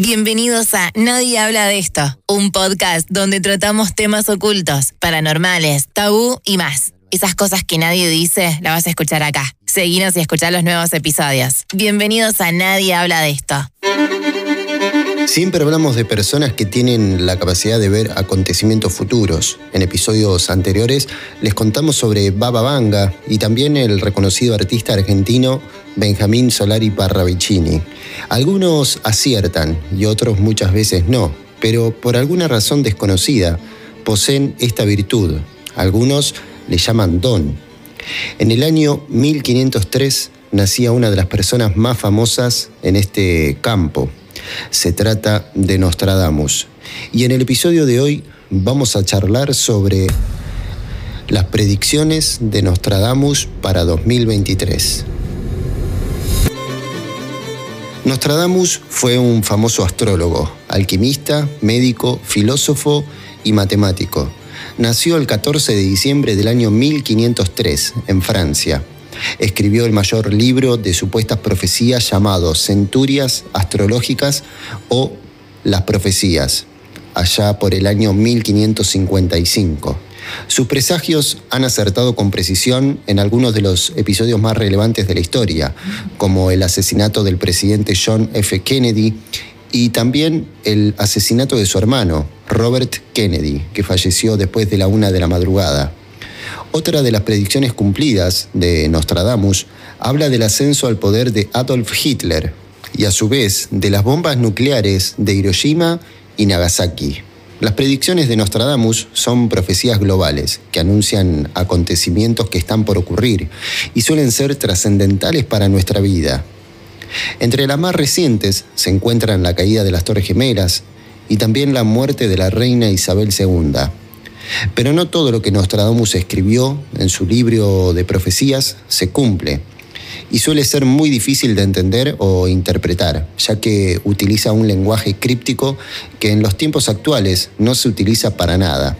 Bienvenidos a Nadie habla de esto, un podcast donde tratamos temas ocultos, paranormales, tabú y más. Esas cosas que nadie dice, las vas a escuchar acá. Seguinos y escuchar los nuevos episodios. Bienvenidos a Nadie habla de esto. Siempre hablamos de personas que tienen la capacidad de ver acontecimientos futuros. En episodios anteriores les contamos sobre Baba Vanga y también el reconocido artista argentino Benjamín Solari Parravicini. Algunos aciertan y otros muchas veces no, pero por alguna razón desconocida poseen esta virtud. Algunos le llaman don. En el año 1503 nacía una de las personas más famosas en este campo, se trata de Nostradamus. Y en el episodio de hoy vamos a charlar sobre las predicciones de Nostradamus para 2023. Nostradamus fue un famoso astrólogo, alquimista, médico, filósofo y matemático. Nació el 14 de diciembre del año 1503 en Francia escribió el mayor libro de supuestas profecías llamado Centurias Astrológicas o Las Profecías, allá por el año 1555. Sus presagios han acertado con precisión en algunos de los episodios más relevantes de la historia, como el asesinato del presidente John F. Kennedy y también el asesinato de su hermano, Robert Kennedy, que falleció después de la una de la madrugada. Otra de las predicciones cumplidas de Nostradamus habla del ascenso al poder de Adolf Hitler y a su vez de las bombas nucleares de Hiroshima y Nagasaki. Las predicciones de Nostradamus son profecías globales que anuncian acontecimientos que están por ocurrir y suelen ser trascendentales para nuestra vida. Entre las más recientes se encuentran la caída de las Torres Gemelas y también la muerte de la reina Isabel II. Pero no todo lo que Nostradamus escribió en su libro de profecías se cumple y suele ser muy difícil de entender o interpretar, ya que utiliza un lenguaje críptico que en los tiempos actuales no se utiliza para nada.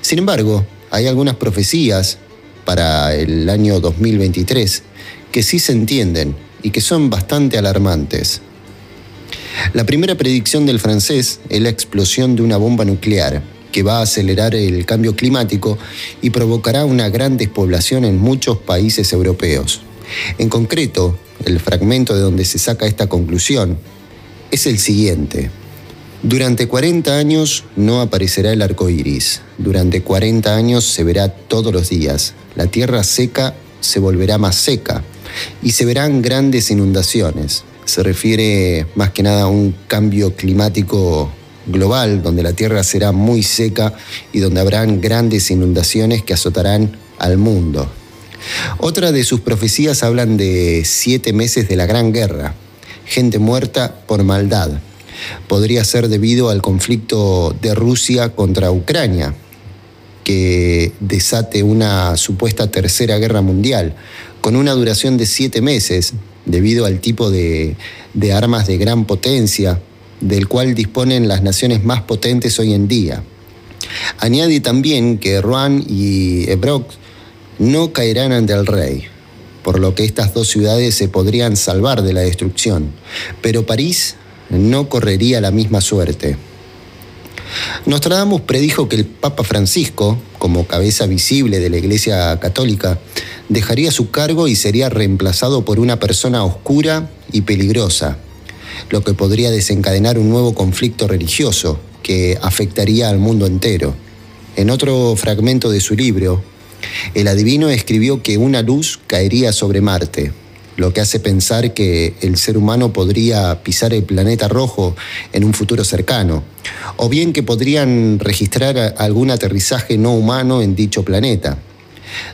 Sin embargo, hay algunas profecías para el año 2023 que sí se entienden y que son bastante alarmantes. La primera predicción del francés es la explosión de una bomba nuclear, que va a acelerar el cambio climático y provocará una gran despoblación en muchos países europeos. En concreto, el fragmento de donde se saca esta conclusión es el siguiente. Durante 40 años no aparecerá el arco iris. Durante 40 años se verá todos los días. La tierra seca se volverá más seca y se verán grandes inundaciones. Se refiere más que nada a un cambio climático global, donde la tierra será muy seca y donde habrán grandes inundaciones que azotarán al mundo. Otra de sus profecías hablan de siete meses de la Gran Guerra, gente muerta por maldad. Podría ser debido al conflicto de Rusia contra Ucrania, que desate una supuesta tercera guerra mundial, con una duración de siete meses, debido al tipo de, de armas de gran potencia del cual disponen las naciones más potentes hoy en día. Añade también que Rouen y Ebrox no caerán ante el rey, por lo que estas dos ciudades se podrían salvar de la destrucción, pero París no correría la misma suerte. Nostradamus predijo que el Papa Francisco, como cabeza visible de la Iglesia Católica, dejaría su cargo y sería reemplazado por una persona oscura y peligrosa, lo que podría desencadenar un nuevo conflicto religioso que afectaría al mundo entero. En otro fragmento de su libro, el adivino escribió que una luz caería sobre Marte, lo que hace pensar que el ser humano podría pisar el planeta rojo en un futuro cercano, o bien que podrían registrar algún aterrizaje no humano en dicho planeta.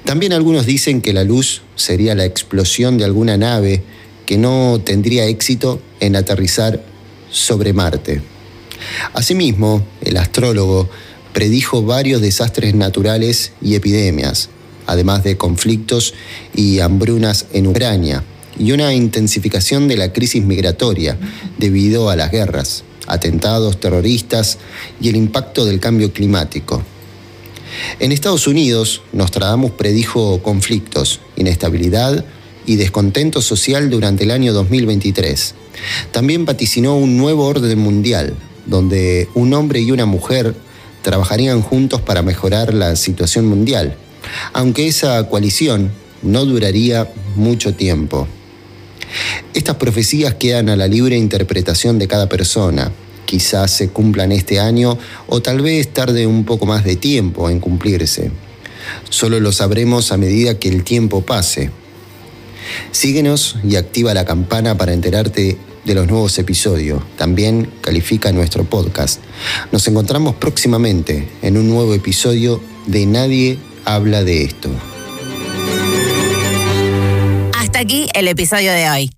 También algunos dicen que la luz sería la explosión de alguna nave que no tendría éxito en aterrizar sobre Marte. Asimismo, el astrólogo predijo varios desastres naturales y epidemias, además de conflictos y hambrunas en Ucrania, y una intensificación de la crisis migratoria debido a las guerras, atentados terroristas y el impacto del cambio climático. En Estados Unidos, Nostradamus predijo conflictos, inestabilidad y descontento social durante el año 2023. También vaticinó un nuevo orden mundial, donde un hombre y una mujer trabajarían juntos para mejorar la situación mundial, aunque esa coalición no duraría mucho tiempo. Estas profecías quedan a la libre interpretación de cada persona. Quizás se cumplan este año o tal vez tarde un poco más de tiempo en cumplirse. Solo lo sabremos a medida que el tiempo pase. Síguenos y activa la campana para enterarte de los nuevos episodios. También califica nuestro podcast. Nos encontramos próximamente en un nuevo episodio de Nadie habla de esto. Hasta aquí el episodio de hoy.